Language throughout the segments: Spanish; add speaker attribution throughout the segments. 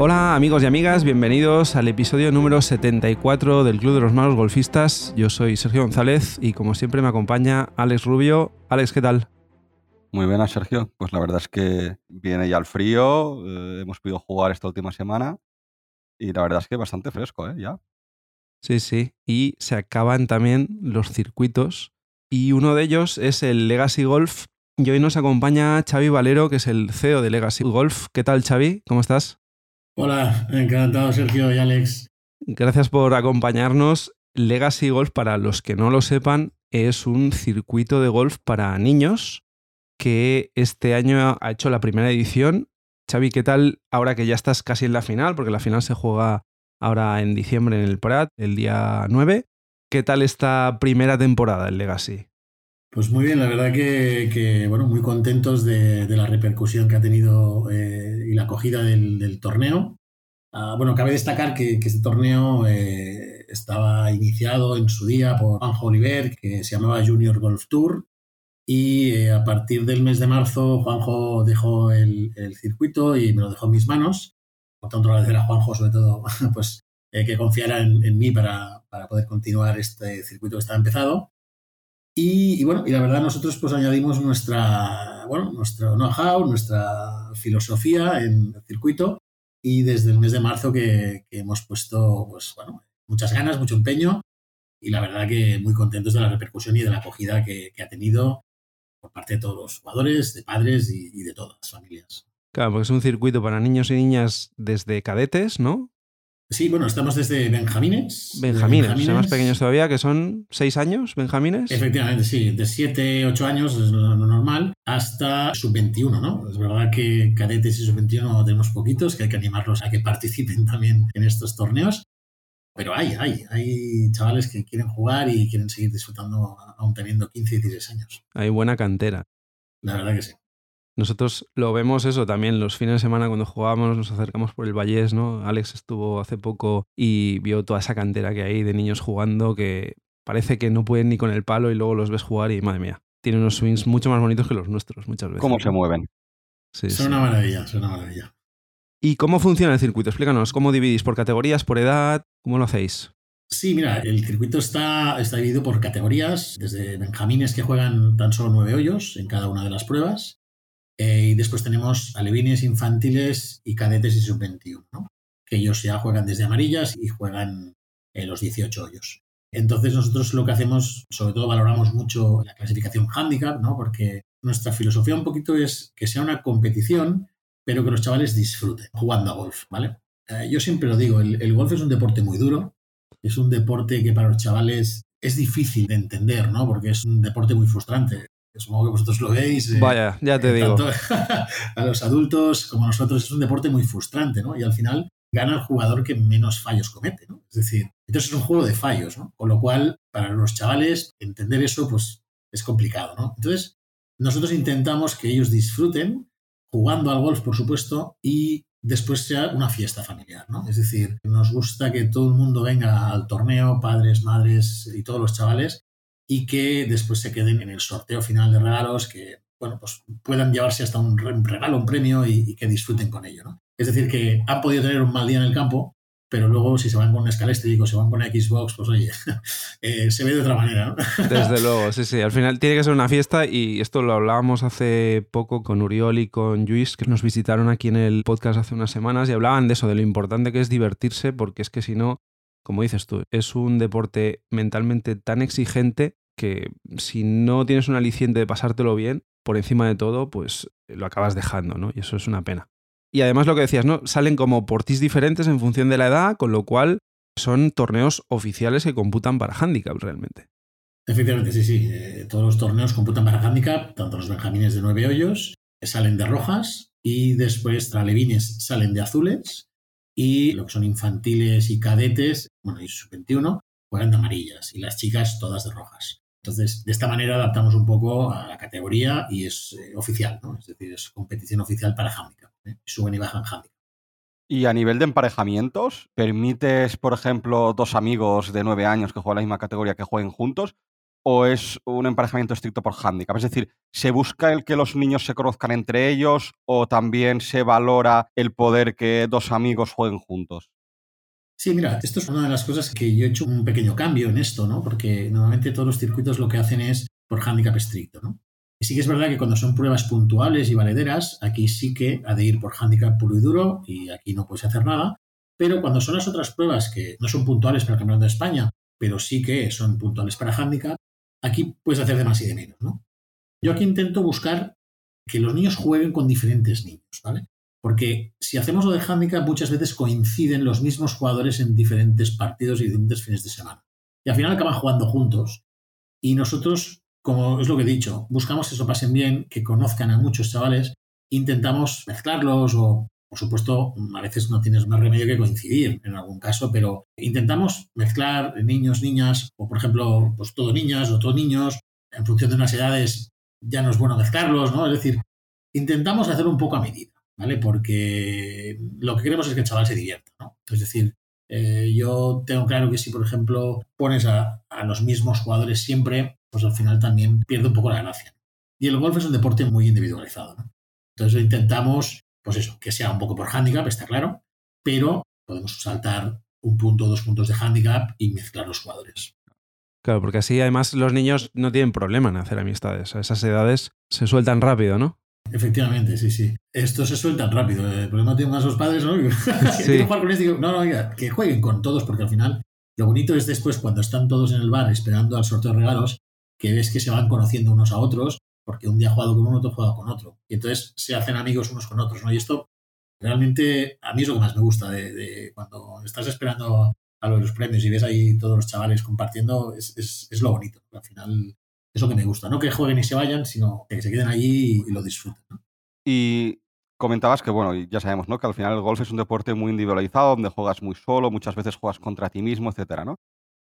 Speaker 1: Hola amigos y amigas, bienvenidos al episodio número 74 del Club de los Malos Golfistas. Yo soy Sergio González y como siempre me acompaña Alex Rubio. Alex, ¿qué tal?
Speaker 2: Muy buenas, Sergio. Pues la verdad es que viene ya el frío, eh, hemos podido jugar esta última semana y la verdad es que bastante fresco, ¿eh? Ya.
Speaker 1: Sí, sí. Y se acaban también los circuitos y uno de ellos es el Legacy Golf. Y hoy nos acompaña Xavi Valero, que es el CEO de Legacy Golf. ¿Qué tal, Xavi? ¿Cómo estás?
Speaker 3: Hola, encantado Sergio y Alex.
Speaker 1: Gracias por acompañarnos. Legacy Golf, para los que no lo sepan, es un circuito de golf para niños que este año ha hecho la primera edición. Xavi, ¿qué tal ahora que ya estás casi en la final? Porque la final se juega ahora en diciembre en el Prat, el día 9. ¿Qué tal esta primera temporada en Legacy?
Speaker 3: Pues muy bien, la verdad que, bueno, muy contentos de, la repercusión que ha tenido eh, y la acogida del, torneo. Ah, bueno, cabe destacar que, este torneo eh, estaba iniciado en su día por Juanjo Oliver, que se llamaba Junior Golf Tour, y eh, a partir del mes de marzo Juanjo dejó el, circuito y me lo dejó en mis manos. Por tanto, agradecer a Juanjo sobre todo pues, que confiara en, en mí para, para, poder continuar este circuito que estaba empezado. Y, bueno, y la verdad nosotros pues añadimos nuestra, bueno, nuestro know-how, nuestra filosofía en el circuito y desde el mes de marzo que, hemos puesto pues bueno, muchas ganas, mucho empeño y la verdad que muy contentos de la repercusión y de la acogida que, ha tenido por parte de todos los jugadores, de padres y, y de todas las familias.
Speaker 1: Claro, porque es un circuito para niños y niñas desde cadetes, ¿no?
Speaker 3: Sí, bueno, estamos desde Benjamines.
Speaker 1: Benjamines, más pequeños todavía, que son seis años, Benjamines.
Speaker 3: Efectivamente, sí, de siete, ocho años es lo, normal, hasta sub-21, ¿no? Es verdad que cadetes y sub-21 tenemos poquitos, que hay que animarlos a que participen también en estos torneos. Pero hay, hay, hay chavales que quieren jugar y quieren seguir disfrutando aún teniendo 15 y 16 años.
Speaker 1: Hay buena cantera.
Speaker 3: La verdad que sí.
Speaker 1: Nosotros lo vemos eso también los fines de semana cuando jugábamos, nos acercamos por el Vallés, ¿no? Alex estuvo hace poco y vio toda esa cantera que hay de niños jugando que parece que no pueden ni con el palo y luego los ves jugar y madre mía, tienen unos swings mucho más bonitos que los nuestros muchas veces.
Speaker 2: ¿Cómo se mueven?
Speaker 3: Sí, son una maravilla, son una maravilla.
Speaker 1: ¿Y cómo funciona el circuito? Explícanos, ¿cómo dividís? ¿Por categorías, por edad? ¿Cómo lo hacéis?
Speaker 3: Sí, mira, el circuito está, está dividido por categorías, desde benjamines que juegan tan solo nueve hoyos en cada una de las pruebas, eh, y después tenemos alevines infantiles y cadetes y sub-21, que ellos ya juegan desde amarillas y juegan en los 18 hoyos. Entonces nosotros lo que hacemos, sobre todo valoramos mucho la clasificación handicap, ¿no? porque nuestra filosofía un poquito es que sea una competición, pero que los chavales disfruten jugando a golf. ¿vale? Eh, yo siempre lo digo, el, golf es un deporte muy duro, es un deporte que para los chavales es difícil de entender, ¿no? porque es un deporte muy frustrante supongo que vosotros lo veis.
Speaker 1: Eh, Vaya, ya te digo.
Speaker 3: a los adultos como nosotros es un deporte muy frustrante, ¿no? Y al final gana el jugador que menos fallos comete, ¿no? Es decir, entonces es un juego de fallos, ¿no? Con lo cual, para los chavales, entender eso, pues es complicado, ¿no? Entonces, nosotros intentamos que ellos disfruten jugando al golf, por supuesto, y después sea una fiesta familiar, ¿no? Es decir, nos gusta que todo el mundo venga al torneo, padres, madres y todos los chavales, y que después se queden en el sorteo final de regalos que bueno, pues puedan llevarse hasta un regalo, un premio y, que disfruten con ello. ¿no? Es decir, que han podido tener un mal día en el campo, pero luego si se van con un escaléstrico, se van con Xbox, pues oye, eh, se ve de otra manera. ¿no?
Speaker 1: Desde luego, sí, sí. Al final tiene que ser una fiesta y esto lo hablábamos hace poco con Uriol y con Luis, que nos visitaron aquí en el podcast hace unas semanas y hablaban de eso, de lo importante que es divertirse, porque es que si no, como dices tú, es un deporte mentalmente tan exigente que si no tienes un aliciente de pasártelo bien, por encima de todo, pues lo acabas dejando, ¿no? Y eso es una pena. Y además lo que decías, ¿no? Salen como portis diferentes en función de la edad, con lo cual son torneos oficiales que computan para handicap realmente.
Speaker 3: Efectivamente, sí, sí. Eh, todos los torneos computan para handicap, tanto los benjamines de nueve hoyos salen de rojas y después tralevines salen de azules y lo que son infantiles y cadetes, bueno, y sub-21, juegan de amarillas y las chicas todas de rojas. Entonces, de esta manera adaptamos un poco a la categoría y es eh, oficial, ¿no? Es decir, es competición oficial para handicap. ¿eh? Suben y bajan handicap.
Speaker 2: Y a nivel de emparejamientos, ¿permites, por ejemplo, dos amigos de nueve años que juegan la misma categoría que jueguen juntos? O es un emparejamiento estricto por handicap? Es decir, ¿se busca el que los niños se conozcan entre ellos o también se valora el poder que dos amigos jueguen juntos?
Speaker 3: Sí, mira, esto es una de las cosas que yo he hecho un pequeño cambio en esto, ¿no? Porque normalmente todos los circuitos lo que hacen es por handicap estricto, ¿no? Y sí que es verdad que cuando son pruebas puntuales y valederas, aquí sí que ha de ir por handicap puro y duro y aquí no puedes hacer nada. Pero cuando son las otras pruebas que no son puntuales para el Campeonato de España, pero sí que son puntuales para handicap, aquí puedes hacer de más y de menos, ¿no? Yo aquí intento buscar que los niños jueguen con diferentes niños, ¿vale? Porque si hacemos lo de handicap, muchas veces coinciden los mismos jugadores en diferentes partidos y diferentes fines de semana. Y al final acaban jugando juntos. Y nosotros, como es lo que he dicho, buscamos que eso pasen bien, que conozcan a muchos chavales, intentamos mezclarlos o, por supuesto, a veces no tienes más remedio que coincidir en algún caso, pero intentamos mezclar niños, niñas, o por ejemplo, pues todo niñas o todo niños, en función de unas edades ya no es bueno mezclarlos, ¿no? Es decir, intentamos hacer un poco a medida. ¿vale? Porque lo que queremos es que el chaval se divierta, ¿no? Es decir, eh, yo tengo claro que si, por ejemplo, pones a, los mismos jugadores siempre, pues al final también pierde un poco la gracia. Y el golf es un deporte muy individualizado, ¿no? Entonces intentamos, pues eso, que sea un poco por handicap, está claro, pero podemos saltar un punto dos puntos de handicap y mezclar los jugadores.
Speaker 1: Claro, porque así además los niños no tienen problema en hacer amistades. A esas edades se sueltan rápido, ¿no?
Speaker 3: Efectivamente, sí, sí. Esto se suelta rápido. El problema tienen más los padres, ¿no? que jugar con este. No, no, oiga, que jueguen con todos, porque al final lo bonito es después cuando están todos en el bar esperando al sorteo de regalos, que ves que se van conociendo unos a otros, porque un día ha jugado con uno, otro ha jugado con otro. Y entonces se hacen amigos unos con otros, ¿no? Y esto realmente a mí es lo que más me gusta de, cuando estás esperando a los premios y ves ahí todos los chavales compartiendo, es, es lo bonito. Al final es lo que me gusta. No que jueguen y se vayan, sino que se queden allí y, lo disfruten.
Speaker 2: Y comentabas que, bueno, ya sabemos, ¿no? Que al final el golf es un deporte muy individualizado, donde juegas muy solo, muchas veces juegas contra ti mismo, etcétera, ¿no?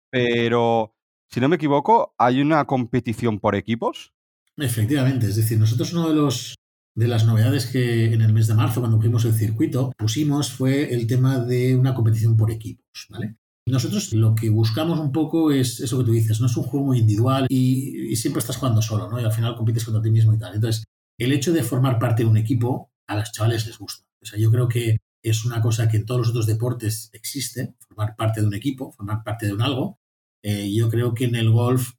Speaker 2: Pero, si no me equivoco, hay una competición por equipos.
Speaker 3: Efectivamente, es decir, nosotros uno de los de las novedades que en el mes de marzo, cuando pusimos el circuito, pusimos fue el tema de una competición por equipos, ¿vale? Nosotros lo que buscamos un poco es eso que tú dices, no es un juego muy individual y, siempre estás jugando solo, ¿no? Y al final compites contra ti mismo y tal. Entonces, el hecho de formar parte de un equipo a los chavales les gusta. O sea, yo creo que es una cosa que en todos los otros deportes existe, formar parte de un equipo, formar parte de un algo. Eh, yo creo que en el golf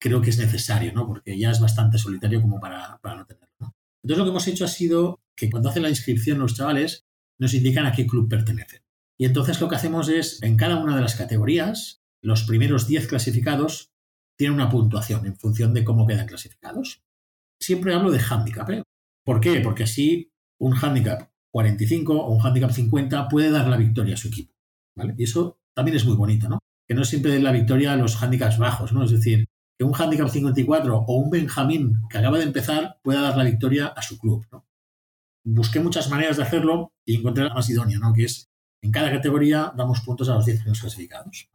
Speaker 3: creo que es necesario, ¿no? Porque ya es bastante solitario como para, no tenerlo. ¿no? Entonces lo que hemos hecho ha sido que cuando hacen la inscripción los chavales nos indican a qué club pertenecen. Y entonces lo que hacemos es, en cada una de las categorías, los primeros 10 clasificados tienen una puntuación en función de cómo quedan clasificados. Siempre hablo de handicap. ¿eh? ¿Por qué? Porque así un handicap 45 o un handicap 50 puede dar la victoria a su equipo. ¿vale? Y eso también es muy bonito, ¿no? Que no siempre den la victoria a los handicaps bajos, ¿no? Es decir, que un handicap 54 o un Benjamín que acaba de empezar pueda dar la victoria a su club, ¿no? Busqué muchas maneras de hacerlo y encontré la más idónea, ¿no? Que es en cada categoría damos puntos a los 10 primeros clasificados.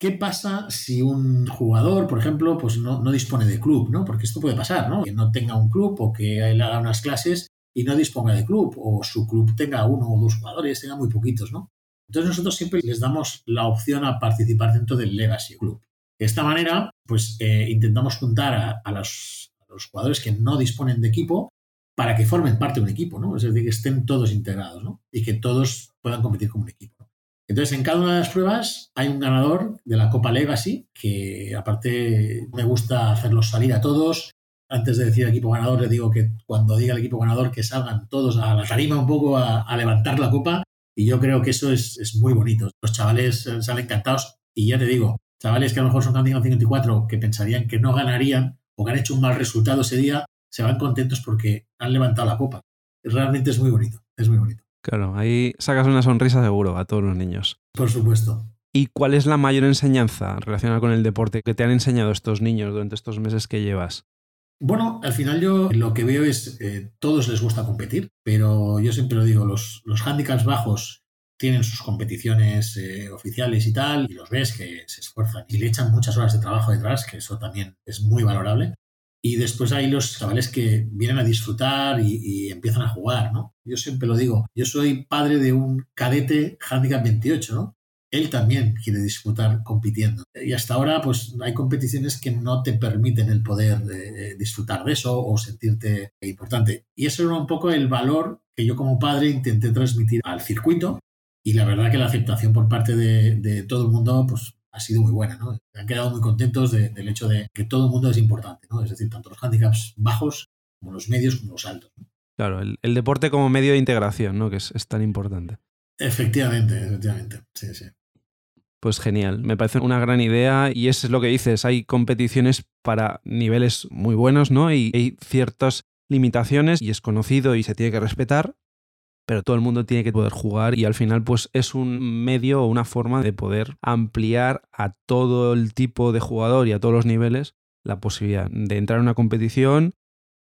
Speaker 3: ¿Qué pasa si un jugador, por ejemplo, pues no, dispone de club? ¿no? Porque esto puede pasar, ¿no? Que no tenga un club o que él haga unas clases y no disponga de club, o su club tenga uno o dos jugadores, tenga muy poquitos, ¿no? Entonces nosotros siempre les damos la opción a participar dentro del Legacy Club. De esta manera, pues eh, intentamos juntar a, los, jugadores que no disponen de equipo para que formen parte de un equipo, ¿no? Es decir, que estén todos integrados, ¿no? Y que todos puedan competir como un equipo. Entonces, en cada una de las pruebas hay un ganador de la Copa Legacy, que aparte me gusta hacerlos salir a todos. Antes de decir equipo ganador, le digo que cuando diga el equipo ganador que salgan todos a la tarima un poco a, levantar la copa. Y yo creo que eso es, muy bonito. Los chavales eh, salen encantados. Y ya te digo, chavales que a lo mejor son candidatos 54 que pensarían que no ganarían o que han hecho un mal resultado ese día, se van contentos porque han levantado la copa. Realmente es muy bonito, es muy bonito.
Speaker 1: Claro, ahí sacas una sonrisa seguro a todos los niños.
Speaker 3: Por supuesto.
Speaker 1: ¿Y cuál es la mayor enseñanza relacionada con el deporte que te han enseñado estos niños durante estos meses que llevas?
Speaker 3: Bueno, al final yo lo que veo es, eh, todos les gusta competir, pero yo siempre lo digo, los, los handicaps bajos tienen sus competiciones eh, oficiales y tal, y los ves que se esfuerzan y le echan muchas horas de trabajo detrás, que eso también es muy valorable. Y después hay los chavales que vienen a disfrutar y, empiezan a jugar, ¿no? Yo siempre lo digo, yo soy padre de un cadete handicap 28, ¿no? él también quiere disfrutar compitiendo. Y hasta ahora, pues hay competiciones que no te permiten el poder eh, disfrutar de eso o sentirte importante. Y eso era un poco el valor que yo como padre intenté transmitir al circuito. Y la verdad que la aceptación por parte de, todo el mundo, pues ha sido muy buena, ¿no? Han quedado muy contentos del hecho de que todo el mundo es importante, ¿no? Es decir, tanto los handicaps bajos como los medios como los altos.
Speaker 1: Claro, el, deporte como medio de integración, ¿no? Que es, es tan importante.
Speaker 3: Efectivamente, efectivamente. Sí, sí.
Speaker 1: Pues genial, me parece una gran idea y eso es lo que dices, hay competiciones para niveles muy buenos, ¿no? Y hay ciertas limitaciones y es conocido y se tiene que respetar, pero todo el mundo tiene que poder jugar y al final pues es un medio o una forma de poder ampliar a todo el tipo de jugador y a todos los niveles la posibilidad de entrar en una competición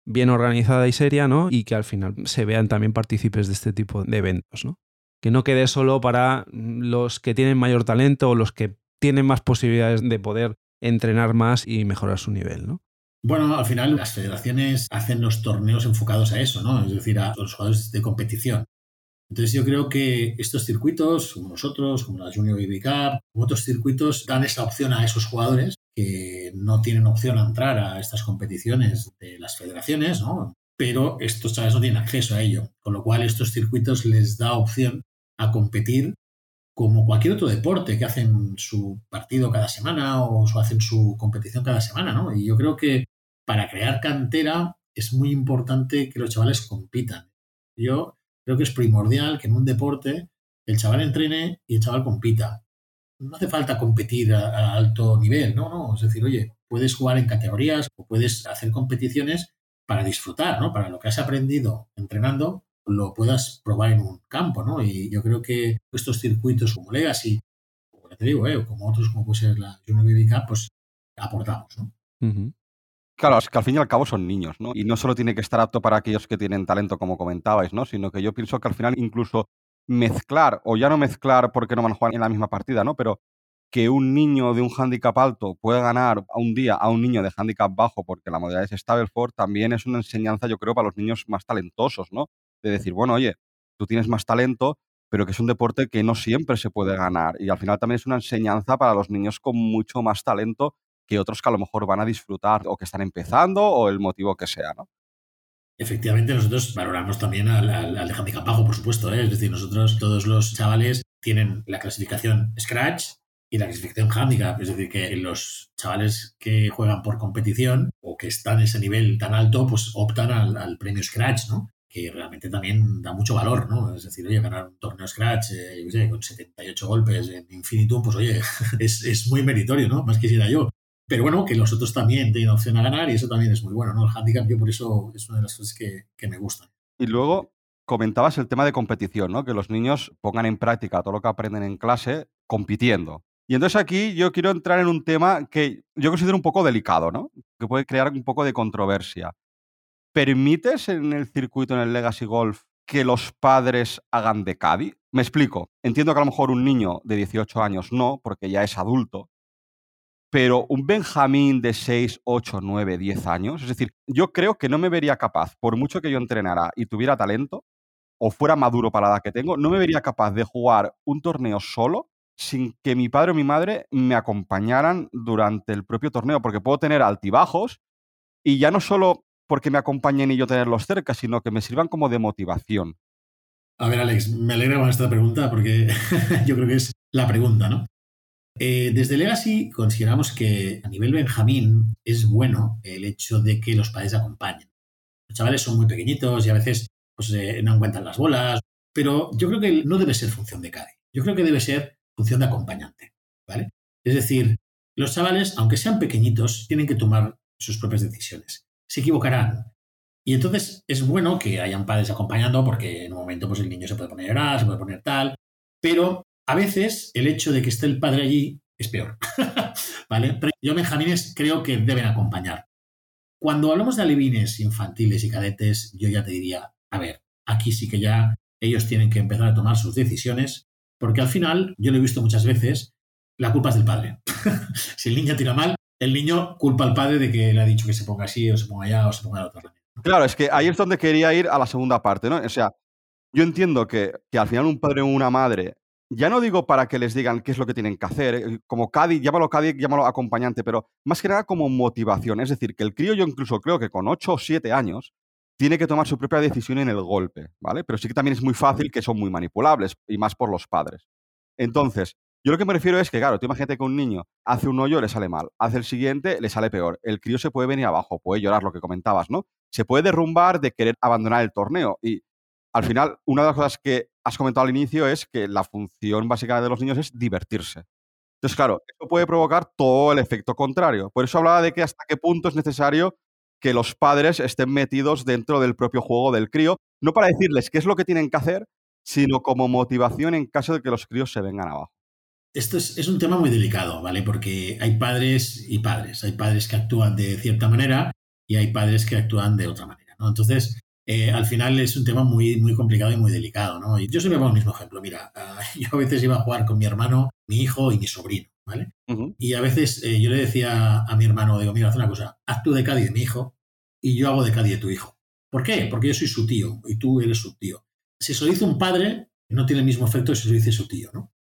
Speaker 1: bien organizada y seria, ¿no? Y que al final se vean también partícipes de este tipo de eventos, ¿no? que no quede solo para los que tienen mayor talento o los que tienen más posibilidades de poder entrenar más y mejorar su nivel, ¿no?
Speaker 3: Bueno, al final las federaciones hacen los torneos enfocados a eso, ¿no? Es decir, a los jugadores de competición. Entonces yo creo que estos circuitos, como nosotros, como la Junior BB Cup, como otros circuitos, dan esa opción a esos jugadores que no tienen opción a entrar a estas competiciones de las federaciones, ¿no? Pero estos chavales no tienen acceso a ello, con lo cual estos circuitos les da opción a competir como cualquier otro deporte que hacen su partido cada semana o hacen su competición cada semana, ¿no? Y yo creo que para crear cantera es muy importante que los chavales compitan. Yo creo que es primordial que en un deporte el chaval entrene y el chaval compita. No hace falta competir a, alto nivel, no, no. Es decir, oye, puedes jugar en categorías o puedes hacer competiciones para disfrutar, ¿no? Para lo que has aprendido entrenando, lo puedas probar en un campo, ¿no? Y yo creo que estos circuitos como Legacy, como te digo, ¿eh? como otros como puede ser la Junior BB Cup, pues aportamos, ¿no?
Speaker 2: Claro, es que al fin y al cabo son niños, ¿no? Y no solo tiene que estar apto para aquellos que tienen talento, como comentabais, ¿no? Sino que yo pienso que al final incluso mezclar, o ya no mezclar porque no van a jugar en la misma partida, ¿no? Pero que un niño de un handicap alto pueda ganar a un día a un niño de handicap bajo porque la modalidad es Stableford también es una enseñanza, yo creo, para los niños más talentosos, ¿no? de decir, bueno, oye, tú tienes más talento, pero que es un deporte que no siempre se puede ganar. Y al final también es una enseñanza para los niños con mucho más talento que otros que a lo mejor van a disfrutar o que están empezando o el motivo que sea, ¿no?
Speaker 3: Efectivamente, nosotros valoramos también al, al, handicap bajo, por supuesto. ¿eh? Es decir, nosotros, todos los chavales, tienen la clasificación Scratch y la clasificación handicap. Es decir, que los chavales que juegan por competición o que están en ese nivel tan alto, pues optan al, premio Scratch, ¿no? que realmente también da mucho valor, ¿no? Es decir, oye, ganar un torneo Scratch eh, con 78 golpes en Infinitum, pues oye, es, muy meritorio, ¿no? Más quisiera yo. Pero bueno, que los otros también tienen opción a ganar y eso también es muy bueno, ¿no? El handicap, yo por eso es una de las cosas que, me gustan.
Speaker 2: Y luego comentabas el tema de competición, ¿no? Que los niños pongan en práctica todo lo que aprenden en clase compitiendo. Y entonces aquí yo quiero entrar en un tema que yo considero un poco delicado, ¿no? Que puede crear un poco de controversia. ¿permites en el circuito, en el Legacy Golf, que los padres hagan de caddy? Me explico. Entiendo que a lo mejor un niño de 18 años no, porque ya es adulto. Pero un Benjamín de 6, 8, 9, 10 años, es decir, yo creo que no me vería capaz, por mucho que yo entrenara y tuviera talento, o fuera maduro para la edad que tengo, no me vería capaz de jugar un torneo solo sin que mi padre o mi madre me acompañaran durante el propio torneo, porque puedo tener altibajos y ya no solo porque me acompañen y yo tenerlos cerca, sino que me sirvan como de motivación.
Speaker 3: A ver, Alex, me alegra con esta pregunta porque yo creo que es la pregunta, ¿no? Eh, desde Legacy consideramos que a nivel Benjamín es bueno el hecho de que los padres acompañen. Los chavales son muy pequeñitos y a veces pues, eh, no encuentran las bolas, pero yo creo que no debe ser función de CADE. Yo creo que debe ser función de acompañante, ¿vale? Es decir, los chavales, aunque sean pequeñitos, tienen que tomar sus propias decisiones se equivocarán. Y entonces es bueno que hayan padres acompañando porque en un momento pues el niño se puede poner a llorar, se puede poner tal, pero a veces el hecho de que esté el padre allí es peor. ¿Vale? Yo, Benjamines, creo que deben acompañar. Cuando hablamos de alevines infantiles y cadetes, yo ya te diría, a ver, aquí sí que ya ellos tienen que empezar a tomar sus decisiones, porque al final, yo lo he visto muchas veces, la culpa es del padre. si el niño tira mal, el niño culpa al padre de que le ha dicho que se ponga así o se ponga allá o se ponga de otra manera.
Speaker 2: Claro, es que ahí es donde quería ir a la segunda parte, ¿no? O sea, yo entiendo que, que al final un padre o una madre ya no digo para que les digan qué es lo que tienen que hacer, eh, como Cádiz, llámalo Cádiz, llámalo acompañante, pero más que nada como motivación. Es decir, que el crío yo incluso creo que con 8 o 7 años tiene que tomar su propia decisión en el golpe, ¿vale? Pero sí que también es muy fácil que son muy manipulables, y más por los padres. Entonces, yo lo que me refiero es que, claro, tú imagínate que un niño hace un hoyo, le sale mal, hace el siguiente, le sale peor. El crío se puede venir abajo, puede llorar, lo que comentabas, ¿no? Se puede derrumbar de querer abandonar el torneo. Y al final, una de las cosas que has comentado al inicio es que la función básica de los niños es divertirse. Entonces, claro, esto puede provocar todo el efecto contrario. Por eso hablaba de que hasta qué punto es necesario que los padres estén metidos dentro del propio juego del crío, no para decirles qué es lo que tienen que hacer, sino como motivación en caso de que los críos se vengan abajo.
Speaker 3: Esto es, un tema muy delicado, ¿vale? Porque hay padres y padres. Hay padres que actúan de cierta manera y hay padres que actúan de otra manera, ¿no? Entonces, eh, al final es un tema muy, muy complicado y muy delicado, ¿no? Yo siempre pongo el mismo ejemplo. Mira, ah, yo a veces iba a jugar con mi hermano, mi hijo y mi sobrino, ¿vale? Y a veces eh, yo le decía a mi hermano, digo, mira, haz una cosa, haz tú de Cádiz de mi hijo y yo hago de Cádiz de tu hijo. ¿Por qué? Porque yo soy su tío y tú eres su tío. Si se lo dice un padre, no tiene el mismo efecto que si se lo dice su tío, ¿no?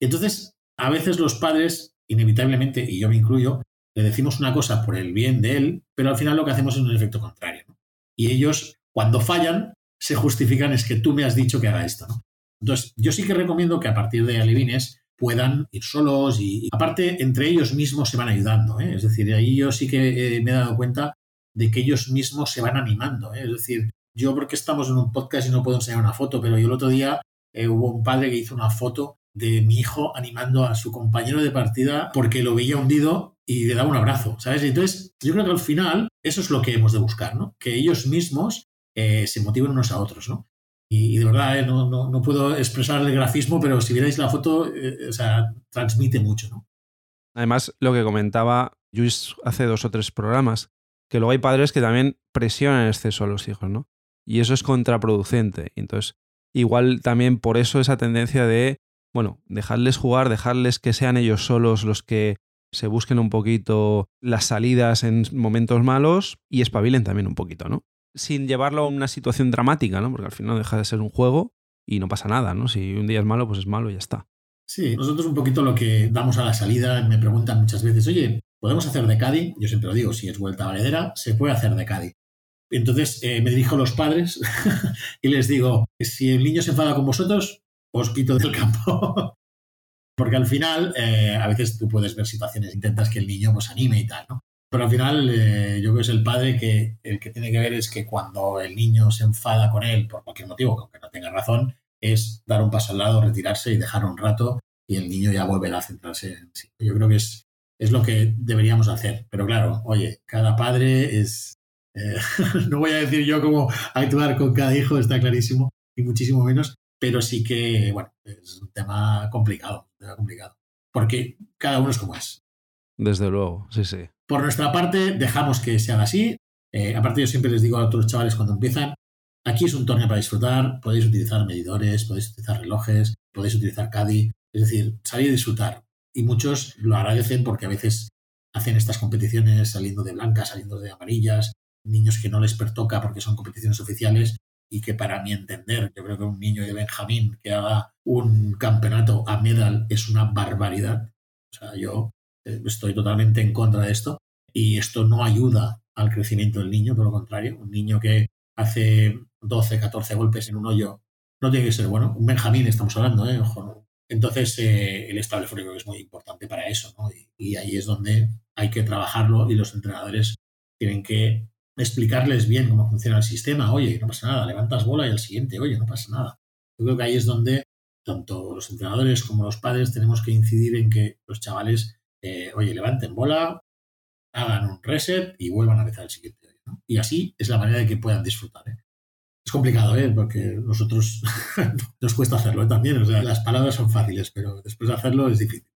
Speaker 3: Entonces, a veces los padres, inevitablemente, y yo me incluyo, le decimos una cosa por el bien de él, pero al final lo que hacemos es un efecto contrario. Y ellos, cuando fallan, se justifican es que tú me has dicho que haga esto. ¿no? Entonces, yo sí que recomiendo que a partir de alevines puedan ir solos y, aparte, entre ellos mismos se van ayudando. ¿eh? Es decir, ahí yo sí que eh, me he dado cuenta de que ellos mismos se van animando. ¿eh? Es decir, yo porque estamos en un podcast y no puedo enseñar una foto, pero yo el otro día hubo un padre que hizo una foto de mi hijo animando a su compañero de partida porque lo veía hundido y le daba un abrazo, ¿sabes? Entonces, yo creo que al final eso es lo que hemos de buscar, ¿no? Que ellos mismos eh, se motiven unos a otros, ¿no? Y, de verdad, eh, no, no, puedo expresar el grafismo, pero si vierais la foto, eh, o sea, transmite mucho, ¿no?
Speaker 1: Además, lo que comentaba Luis hace dos o tres programas, que luego hay padres que también presionan en exceso a los hijos, ¿no? Y eso es contraproducente. Entonces, igual también por eso esa tendencia de bueno, dejarles jugar, dejarles que sean ellos solos los que se busquen un poquito las salidas en momentos malos y espabilen también un poquito, ¿no? Sin llevarlo a una situación dramática, ¿no? Porque al final deja de ser un juego y no pasa nada, ¿no? Si un día es malo, pues es malo y ya está.
Speaker 3: Sí, nosotros un poquito lo que damos a la salida, me preguntan muchas veces, oye, ¿podemos hacer de Cádiz? Yo siempre lo digo, si es vuelta valedera, se puede hacer de Cádiz. Entonces eh, me dirijo a los padres y les digo, si el niño se enfada con vosotros, os quito del campo. Porque al final, eh, a veces tú puedes ver situaciones, intentas que el niño pues anime y tal, ¿no? Pero al final, eh, yo creo que es el padre que el que tiene que ver es que cuando el niño se enfada con él, por cualquier motivo, aunque no tenga razón, es dar un paso al lado, retirarse y dejar un rato y el niño ya volverá a centrarse en sí. Yo creo que es, es lo que deberíamos hacer. Pero claro, oye, cada padre es... Eh, no voy a decir yo cómo actuar con cada hijo, está clarísimo, y muchísimo menos, pero sí que, bueno, es un tema complicado, un tema complicado, porque cada uno es como es.
Speaker 1: Desde luego, sí, sí.
Speaker 3: Por nuestra parte, dejamos que se haga así. Eh, aparte, yo siempre les digo a los chavales cuando empiezan, aquí es un torneo para disfrutar, podéis utilizar medidores, podéis utilizar relojes, podéis utilizar CADI, es decir, salir a disfrutar. Y muchos lo agradecen porque a veces hacen estas competiciones saliendo de blancas, saliendo de amarillas, niños que no les pertoca porque son competiciones oficiales y que para mi entender, yo creo que un niño de Benjamín que haga un campeonato a medal es una barbaridad. O sea, yo estoy totalmente en contra de esto y esto no ayuda al crecimiento del niño, por lo contrario, un niño que hace 12, 14 golpes en un hoyo no tiene que ser bueno. Un Benjamín estamos hablando, ¿eh? Entonces, eh, el estable creo que es muy importante para eso, ¿no? y ahí es donde hay que trabajarlo y los entrenadores tienen que explicarles bien cómo funciona el sistema. Oye, no pasa nada, levantas bola y al siguiente, oye, no pasa nada. Yo creo que ahí es donde tanto los entrenadores como los padres tenemos que incidir en que los chavales, eh, oye, levanten bola, hagan un reset y vuelvan a empezar el siguiente. Y así es la manera de que puedan disfrutar. ¿eh? Es complicado, ¿eh? porque nosotros nos cuesta hacerlo ¿eh? también. O sea, las palabras son fáciles, pero después de hacerlo es difícil.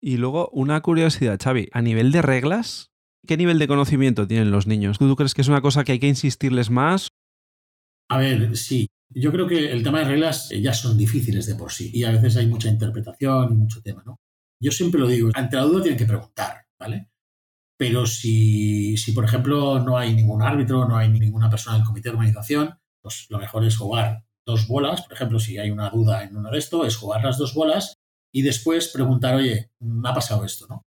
Speaker 1: y luego, una curiosidad, Xavi, a nivel de reglas, ¿Qué nivel de conocimiento tienen los niños? ¿Tú crees que es una cosa que hay que insistirles más?
Speaker 3: A ver, sí. Yo creo que el tema de reglas ya son difíciles de por sí y a veces hay mucha interpretación y mucho tema, ¿no? Yo siempre lo digo, ante la duda tienen que preguntar, ¿vale? Pero si, si, por ejemplo, no hay ningún árbitro, no hay ninguna persona del comité de organización, pues lo mejor es jugar dos bolas, por ejemplo, si hay una duda en uno de estos, es jugar las dos bolas y después preguntar, oye, me ha pasado esto, ¿no?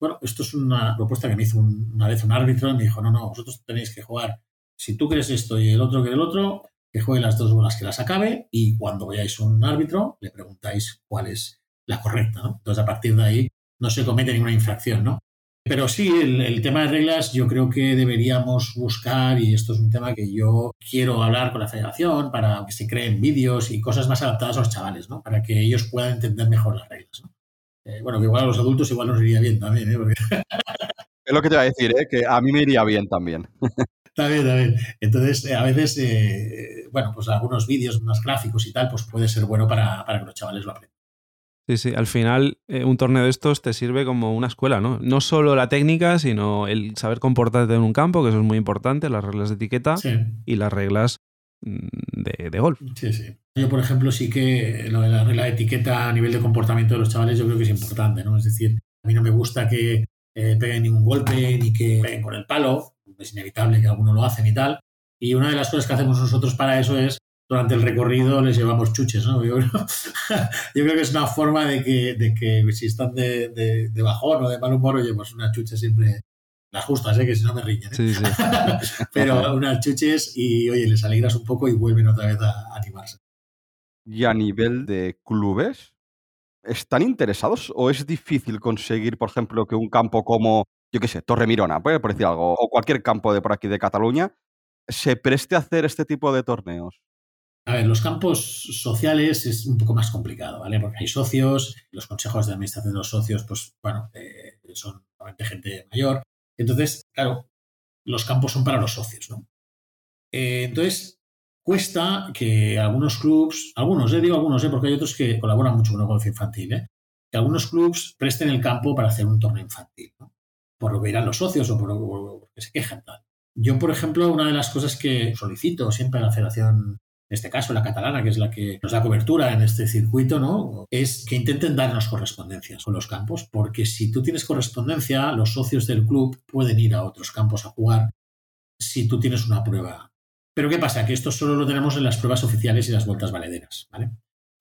Speaker 3: Bueno, esto es una propuesta que me hizo una vez un árbitro y me dijo, no, no, vosotros tenéis que jugar, si tú crees esto y el otro quiere el otro, que juegue las dos bolas que las acabe y cuando veáis un árbitro le preguntáis cuál es la correcta, ¿no? Entonces, a partir de ahí no se comete ninguna infracción, ¿no? Pero sí, el, tema de reglas yo creo que deberíamos buscar, y esto es un tema que yo quiero hablar con la federación para que se creen vídeos y cosas más adaptadas a los chavales, ¿no? Para que ellos puedan entender mejor las reglas, ¿no? Eh, bueno, que igual a los adultos igual nos iría bien también, ¿eh?
Speaker 2: Es lo que te iba a decir, ¿eh? que a mí me iría bien también.
Speaker 3: Está bien, está bien. Entonces, eh, a veces, eh, bueno, pues algunos vídeos más gráficos y tal, pues puede ser bueno para, para que los chavales lo aprendan.
Speaker 1: Sí, sí, al final eh, un torneo de estos te sirve como una escuela, ¿no? No solo la técnica, sino el saber comportarte en un campo, que eso es muy importante, las reglas de etiqueta y las reglas mm, de, golf.
Speaker 3: Sí, sí. Yo, por ejemplo, sí que lo de la regla de etiqueta a nivel de comportamiento de los chavales yo creo que es importante, ¿no? Es decir, a mí no me gusta que eh, peguen ningún golpe ni que peguen con el palo, es inevitable que algunos lo hacen y tal. Y una de las cosas que hacemos nosotros para eso es durante el recorrido les llevamos chuches, ¿no? Yo creo, que es una forma de que, de que si están de, de, bajón o de mal humor, oye, pues unas chuches siempre las justas, ¿eh? que si no me riñen. ¿eh?
Speaker 1: Sí, sí.
Speaker 3: Pero unas chuches y, oye, les alegras un poco y vuelven otra vez a, animarse.
Speaker 2: Y a nivel de clubes, ¿están interesados o es difícil conseguir, por ejemplo, que un campo como, yo qué sé, Torre Mirona, por decir algo, o cualquier campo de por aquí de Cataluña, se preste a hacer este tipo de torneos?
Speaker 3: A ver, los campos sociales es un poco más complicado, ¿vale? Porque hay socios, los consejos de administración de los socios, pues, bueno, eh, son gente mayor. Entonces, claro, los campos son para los socios, ¿no? Eh, entonces, cuesta que algunos clubs, algunos, eh, digo algunos, eh, porque hay otros que colaboran mucho con el golf infantil, ¿eh? que algunos clubs presten el campo para hacer un torneo infantil, ¿no? Por lo que irán los socios o por lo que se quejan. Tal. Yo, por ejemplo, una de las cosas que solicito siempre a la Federación en este caso la catalana, que es la que nos da cobertura en este circuito, ¿no? Es que intenten darnos correspondencias con los campos, porque si tú tienes correspondencia, los socios del club pueden ir a otros campos a jugar si tú tienes una prueba. Pero ¿qué pasa? Que esto solo lo tenemos en las pruebas oficiales y las vueltas valederas, ¿vale?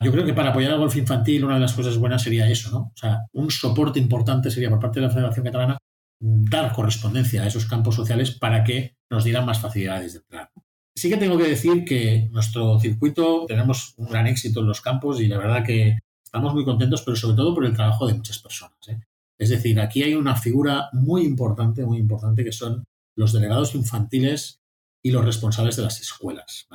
Speaker 3: Yo creo que para apoyar al golf infantil una de las cosas buenas sería eso, ¿no? O sea, un soporte importante sería por parte de la Federación Catalana dar correspondencia a esos campos sociales para que nos dieran más facilidades de entrar. Sí que tengo que decir que nuestro circuito tenemos un gran éxito en los campos y la verdad que estamos muy contentos, pero sobre todo por el trabajo de muchas personas. ¿eh? Es decir, aquí hay una figura muy importante, muy importante, que son los delegados infantiles y los responsables de las escuelas.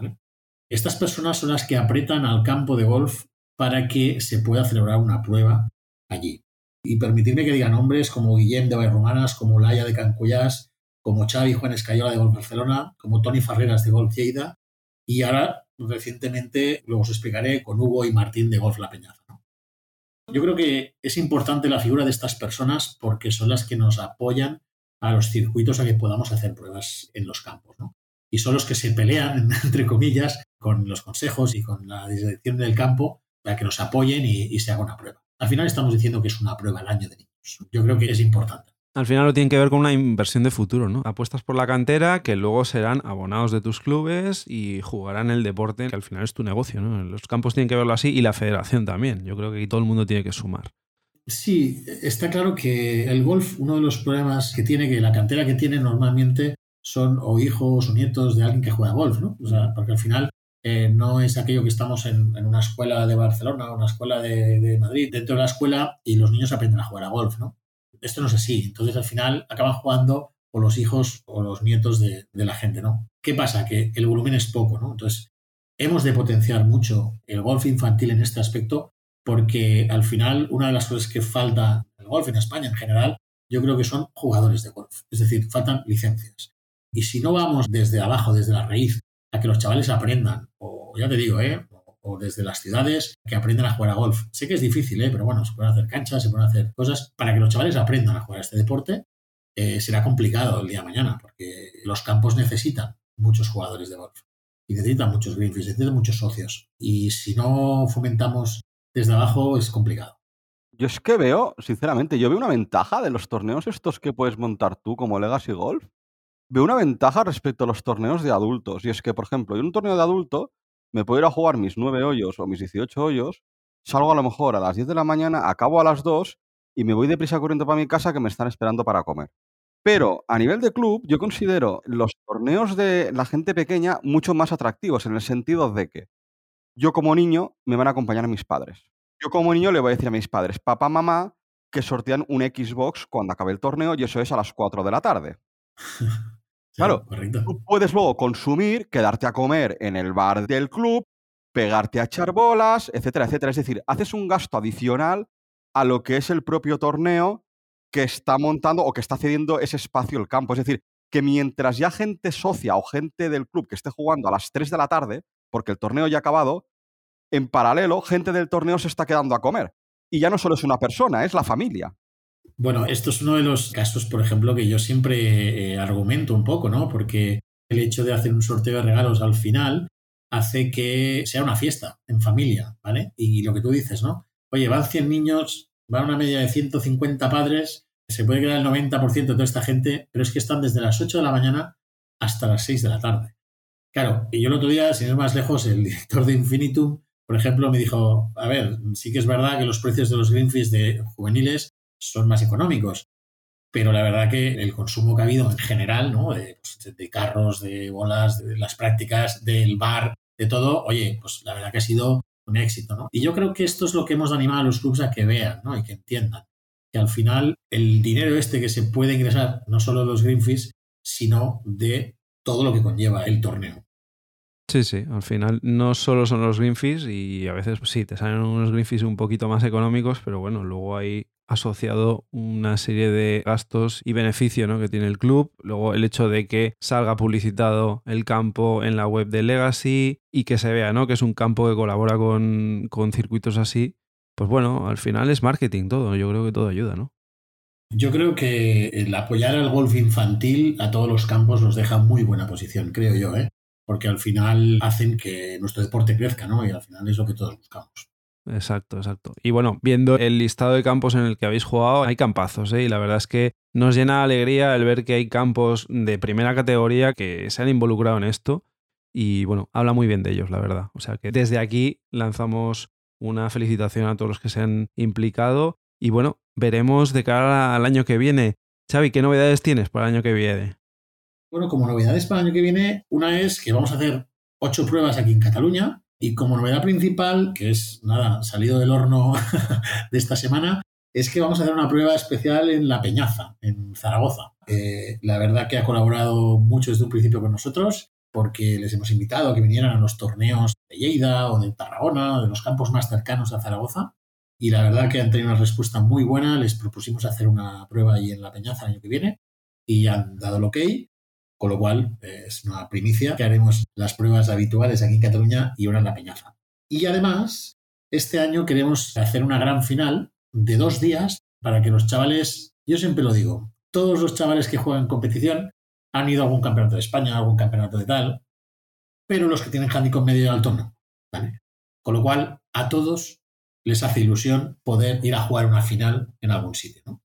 Speaker 3: Estas personas son las que apretan al campo de golf para que se pueda celebrar una prueba allí. Y permitirme que diga nombres como Guillem de Romanas, como Laia de Cancuyás, como Xavi Juan Escayola de Golf Barcelona, como Tony Farreras de Golf Lleida y ahora recientemente, luego os explicaré, con Hugo y Martín de Golf La Peñaza. Yo creo que es importante la figura de estas personas porque son las que nos apoyan a los circuitos a que podamos hacer pruebas en los campos. Y son los que se pelean, entre comillas, con los consejos y con la dirección del campo para que nos apoyen y, y se haga una prueba. Al final estamos diciendo que es una prueba al año de niños. Yo creo que es importante.
Speaker 1: Al final lo tienen que ver con una inversión de futuro, ¿no? Apuestas por la cantera que luego serán abonados de tus clubes y jugarán el deporte, que al final es tu negocio, ¿no? Los campos tienen que verlo así y la federación también. Yo creo que aquí todo el mundo tiene que sumar.
Speaker 3: Sí, está claro que el golf, uno de los problemas que tiene, que la cantera que tiene normalmente son o hijos o nietos de alguien que juega golf, ¿no? O sea, porque al final eh, no es aquello que estamos en, una escuela de Barcelona o una escuela de, de Madrid, dentro de la escuela y los niños aprenden a jugar a golf, ¿no? Esto no es así. Entonces al final acaban jugando o los hijos o los nietos de, la gente, ¿no? ¿Qué pasa? Que el volumen es poco, ¿no? Entonces hemos de potenciar mucho el golf infantil en este aspecto porque al final una de las cosas que falta el golf en España en general, yo creo que son jugadores de golf. Es decir, faltan licencias. Y si no vamos desde abajo, desde la raíz, a que los chavales aprendan, o ya te digo, ¿eh? O desde las ciudades que aprenden a jugar a golf. Sé que es difícil, ¿eh? pero bueno, se pueden hacer canchas, se pueden hacer cosas para que los chavales aprendan a jugar a este deporte. Eh, será complicado el día de mañana porque los campos necesitan muchos jugadores de golf y necesitan muchos greenfields, necesitan muchos socios. Y si no fomentamos desde abajo es complicado.
Speaker 2: Yo es que veo, sinceramente, yo veo una ventaja de los torneos estos que puedes montar tú como Legacy Golf. Veo una ventaja respecto a los torneos de adultos. Y es que, por ejemplo, en un torneo de adulto me puedo ir a jugar mis 9 hoyos o mis 18 hoyos, salgo a lo mejor a las 10 de la mañana, acabo a las 2 y me voy deprisa corriendo para mi casa que me están esperando para comer. Pero a nivel de club, yo considero los torneos de la gente pequeña mucho más atractivos en el sentido de que yo como niño me van a acompañar a mis padres. Yo como niño le voy a decir a mis padres, papá, mamá, que sortean un Xbox cuando acabe el torneo y eso es a las 4 de la tarde. Claro, tú puedes luego consumir, quedarte a comer en el bar del club, pegarte a echar bolas, etcétera, etcétera. Es decir, haces un gasto adicional a lo que es el propio torneo que está montando o que está cediendo ese espacio el campo. Es decir, que mientras ya gente socia o gente del club que esté jugando a las 3 de la tarde, porque el torneo ya ha acabado, en paralelo, gente del torneo se está quedando a comer. Y ya no solo es una persona, es la familia.
Speaker 3: Bueno, esto es uno de los casos, por ejemplo, que yo siempre eh, argumento un poco, ¿no? Porque el hecho de hacer un sorteo de regalos al final hace que sea una fiesta en familia, ¿vale? Y lo que tú dices, ¿no? Oye, van 100 niños, van una media de 150 padres, se puede quedar el 90% de toda esta gente, pero es que están desde las 8 de la mañana hasta las 6 de la tarde. Claro, y yo el otro día, sin ir más lejos, el director de Infinitum, por ejemplo, me dijo, a ver, sí que es verdad que los precios de los Greenfish de juveniles son más económicos. Pero la verdad que el consumo que ha habido en general, ¿no? De, pues, carros, de bolas, de las prácticas, del bar, de todo, oye, pues la verdad que ha sido un éxito, ¿no? Y yo creo que esto es lo que hemos animado a los clubes a que vean, ¿no? Y que entiendan. Que al final el dinero este que se puede ingresar, no solo de los Greenfish, sino de todo lo que conlleva el torneo.
Speaker 1: Sí, sí, al final no solo son los Greenfish y a veces pues sí, te salen unos Greenfish un poquito más económicos, pero bueno, luego hay asociado una serie de gastos y beneficios ¿no? que tiene el club. Luego el hecho de que salga publicitado el campo en la web de Legacy y que se vea ¿no? que es un campo que colabora con, con circuitos así. Pues bueno, al final es marketing todo. Yo creo que todo ayuda, ¿no?
Speaker 3: Yo creo que el apoyar al golf infantil a todos los campos los deja muy buena posición, creo yo, ¿eh? porque al final hacen que nuestro deporte crezca, ¿no? Y al final es lo que todos buscamos.
Speaker 1: Exacto, exacto. Y bueno, viendo el listado de campos en el que habéis jugado, hay campazos, ¿eh? Y la verdad es que nos llena de alegría el ver que hay campos de primera categoría que se han involucrado en esto. Y bueno, habla muy bien de ellos, la verdad. O sea que desde aquí lanzamos una felicitación a todos los que se han implicado. Y bueno, veremos de cara al año que viene. Xavi, ¿qué novedades tienes para el año que viene?
Speaker 3: Bueno, como novedades para el año que viene, una es que vamos a hacer ocho pruebas aquí en Cataluña y como novedad principal, que es nada, salido del horno de esta semana, es que vamos a hacer una prueba especial en La Peñaza, en Zaragoza. Eh, la verdad que ha colaborado mucho desde un principio con nosotros porque les hemos invitado a que vinieran a los torneos de Lleida o de Tarragona, de los campos más cercanos a Zaragoza. Y la verdad que han tenido una respuesta muy buena. Les propusimos hacer una prueba ahí en La Peñaza el año que viene y han dado el ok. Con lo cual, es una primicia que haremos las pruebas habituales aquí en Cataluña y ahora en La Peñaza. Y además, este año queremos hacer una gran final de dos días para que los chavales, yo siempre lo digo, todos los chavales que juegan competición han ido a algún campeonato de España, a algún campeonato de tal, pero los que tienen handicap medio y alto no. Con lo cual, a todos les hace ilusión poder ir a jugar una final en algún sitio.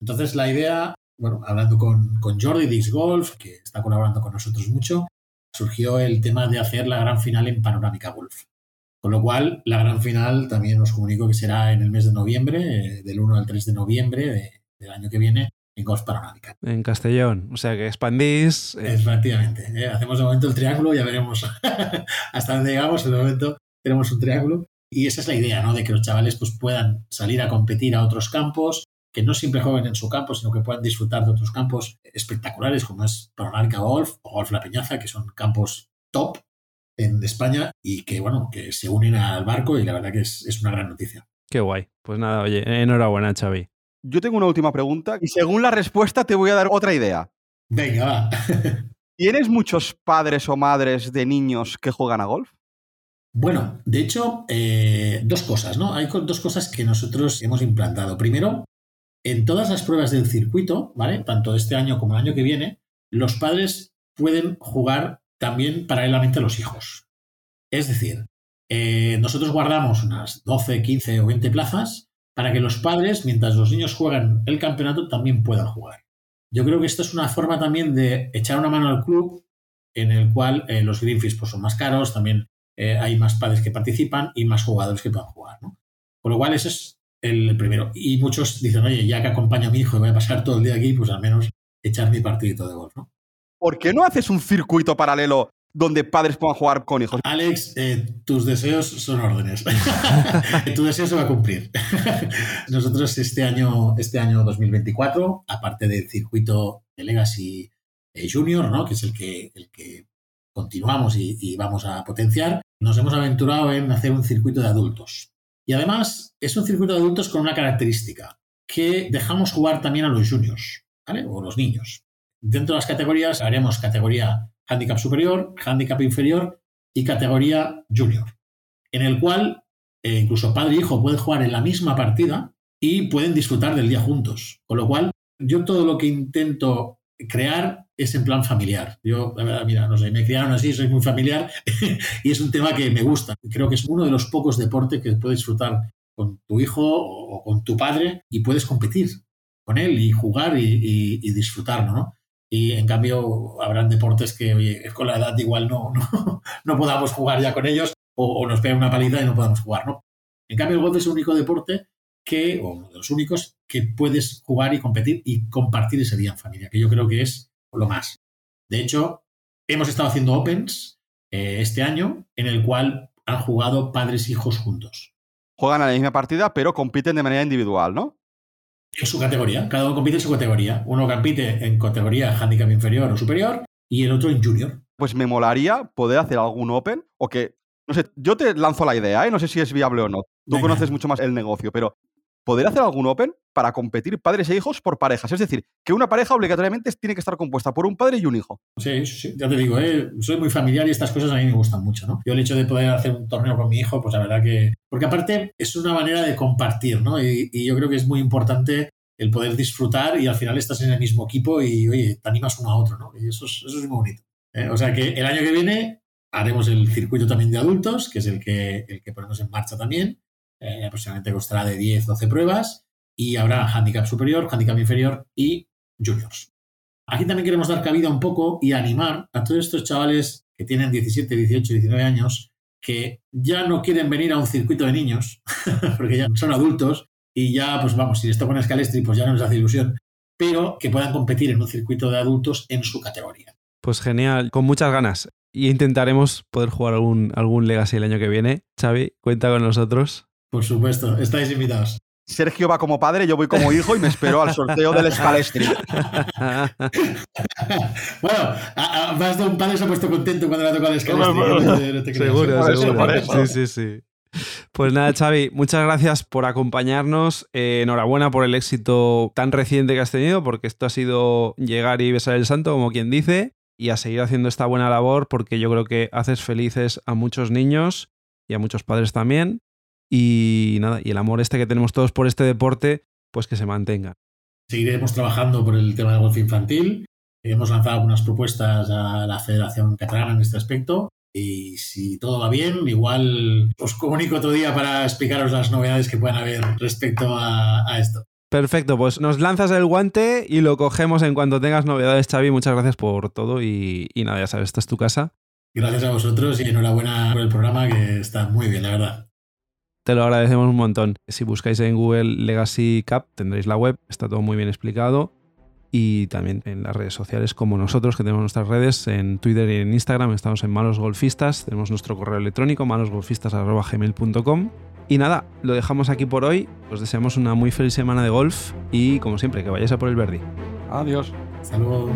Speaker 3: Entonces, la idea bueno, hablando con, con Jordi Dix Golf, que está colaborando con nosotros mucho, surgió el tema de hacer la gran final en Panorámica Golf. Con lo cual, la gran final también os comunico que será en el mes de noviembre, eh, del 1 al 3 de noviembre del año que viene, en Golf Panorámica.
Speaker 1: En Castellón, o sea que expandís.
Speaker 3: Eh. Efectivamente, eh, hacemos de momento el triángulo, ya veremos hasta dónde llegamos, en el momento tenemos un triángulo. Y esa es la idea, ¿no? De que los chavales pues, puedan salir a competir a otros campos, que no siempre jueguen en su campo, sino que puedan disfrutar de otros campos espectaculares como es Panorámica Golf o Golf La Peñaza, que son campos top en España y que, bueno, que se unen al barco y la verdad que es, es una gran noticia.
Speaker 1: Qué guay. Pues nada, oye, enhorabuena, Xavi.
Speaker 2: Yo tengo una última pregunta y según la respuesta te voy a dar otra idea.
Speaker 3: Venga, va.
Speaker 2: ¿Tienes muchos padres o madres de niños que juegan a golf?
Speaker 3: Bueno, de hecho, eh, dos cosas, ¿no? Hay dos cosas que nosotros hemos implantado. Primero, en todas las pruebas del circuito, ¿vale? Tanto este año como el año que viene, los padres pueden jugar también paralelamente a los hijos. Es decir, eh, nosotros guardamos unas 12, 15 o 20 plazas para que los padres, mientras los niños juegan el campeonato, también puedan jugar. Yo creo que esto es una forma también de echar una mano al club en el cual eh, los Greenfish pues, son más caros, también eh, hay más padres que participan y más jugadores que puedan jugar. ¿no? Con lo cual, ese es el primero. Y muchos dicen, oye, ya que acompaño a mi hijo y voy a pasar todo el día aquí, pues al menos echar mi partidito de golf. ¿no?
Speaker 2: ¿Por qué no haces un circuito paralelo donde padres puedan jugar con hijos?
Speaker 3: Alex, eh, tus deseos son órdenes. tu deseo se va a cumplir. Nosotros este año, este año 2024, aparte del circuito de Legacy eh, Junior, ¿no? que es el que, el que continuamos y, vamos a potenciar, nos hemos aventurado en hacer un circuito de adultos. Y además es un circuito de adultos con una característica, que dejamos jugar también a los juniors, ¿vale? O los niños. Dentro de las categorías haremos categoría handicap superior, handicap inferior y categoría junior, en el cual eh, incluso padre e hijo pueden jugar en la misma partida y pueden disfrutar del día juntos. Con lo cual, yo todo lo que intento crear es en plan familiar. Yo, la verdad, mira, no sé, me criaron así, soy muy familiar y es un tema que me gusta. Creo que es uno de los pocos deportes que puedes disfrutar con tu hijo o con tu padre y puedes competir con él y jugar y, disfrutarlo, ¿no? Y en cambio, habrán deportes que, oye, con la edad igual no, no, no podamos jugar ya con ellos o, nos pega una paliza y no podamos jugar, ¿no? En cambio, el golf es el único deporte que, o uno de los únicos, que puedes jugar y competir y compartir ese día en familia, que yo creo que es lo más. De hecho, hemos estado haciendo Opens eh, este año en el cual han jugado padres e hijos juntos.
Speaker 2: Juegan a la misma partida, pero compiten de manera individual, ¿no?
Speaker 3: En su categoría, cada uno compite en su categoría. Uno compite en categoría handicap inferior o superior y el otro en junior.
Speaker 2: Pues me molaría poder hacer algún Open o que, no sé, yo te lanzo la idea, ¿eh? no sé si es viable o no. Tú conoces mucho más el negocio, pero poder hacer algún Open para competir padres e hijos por parejas. Es decir, que una pareja obligatoriamente tiene que estar compuesta por un padre y un hijo.
Speaker 3: Sí, sí ya te digo, ¿eh? soy muy familiar y estas cosas a mí me gustan mucho. ¿no? Yo el hecho de poder hacer un torneo con mi hijo, pues la verdad que... Porque aparte es una manera de compartir, ¿no? Y, yo creo que es muy importante el poder disfrutar y al final estás en el mismo equipo y, oye, te animas uno a otro, ¿no? Y eso es, eso es muy bonito. ¿eh? O sea que el año que viene haremos el circuito también de adultos, que es el que, el que ponemos en marcha también. Eh, aproximadamente costará de 10, 12 pruebas y habrá handicap superior, handicap inferior y juniors. Aquí también queremos dar cabida un poco y animar a todos estos chavales que tienen 17, 18, 19 años que ya no quieren venir a un circuito de niños, porque ya son adultos y ya, pues vamos, si les toca una Scalestri, pues ya no les hace ilusión, pero que puedan competir en un circuito de adultos en su categoría.
Speaker 1: Pues genial, con muchas ganas. Y intentaremos poder jugar algún, algún Legacy el año que viene. Xavi, cuenta con nosotros.
Speaker 3: Por supuesto, estáis invitados.
Speaker 2: Sergio va como padre, yo voy como hijo y me espero al sorteo del Scalestri.
Speaker 3: bueno, más de un padre se ha puesto contento cuando le ha tocado el Scalestri.
Speaker 1: seguro, seguro. Sí, sí, sí. Pues nada, Xavi, muchas gracias por acompañarnos. Eh, enhorabuena por el éxito tan reciente que has tenido, porque esto ha sido llegar y besar el santo, como quien dice, y a seguir haciendo esta buena labor, porque yo creo que haces felices a muchos niños y a muchos padres también. Y nada, y el amor este que tenemos todos por este deporte, pues que se mantenga.
Speaker 3: Seguiremos trabajando por el tema del golf infantil. Hemos lanzado algunas propuestas a la Federación Catalana en este aspecto. Y si todo va bien, igual os comunico otro día para explicaros las novedades que puedan haber respecto a, esto.
Speaker 1: Perfecto, pues nos lanzas el guante y lo cogemos en cuanto tengas novedades, Xavi. Muchas gracias por todo y, y nada, ya sabes, esta es tu casa.
Speaker 3: Gracias a vosotros y enhorabuena por el programa que está muy bien, la verdad.
Speaker 1: Te lo agradecemos un montón. Si buscáis en Google Legacy Cup tendréis la web, está todo muy bien explicado. Y también en las redes sociales como nosotros, que tenemos nuestras redes, en Twitter y en Instagram, estamos en Malos Golfistas, tenemos nuestro correo electrónico malosgolfistas.gmail.com. Y nada, lo dejamos aquí por hoy. Os deseamos una muy feliz semana de golf y como siempre, que vayáis a por el Verdi.
Speaker 2: Adiós.
Speaker 3: Hasta luego.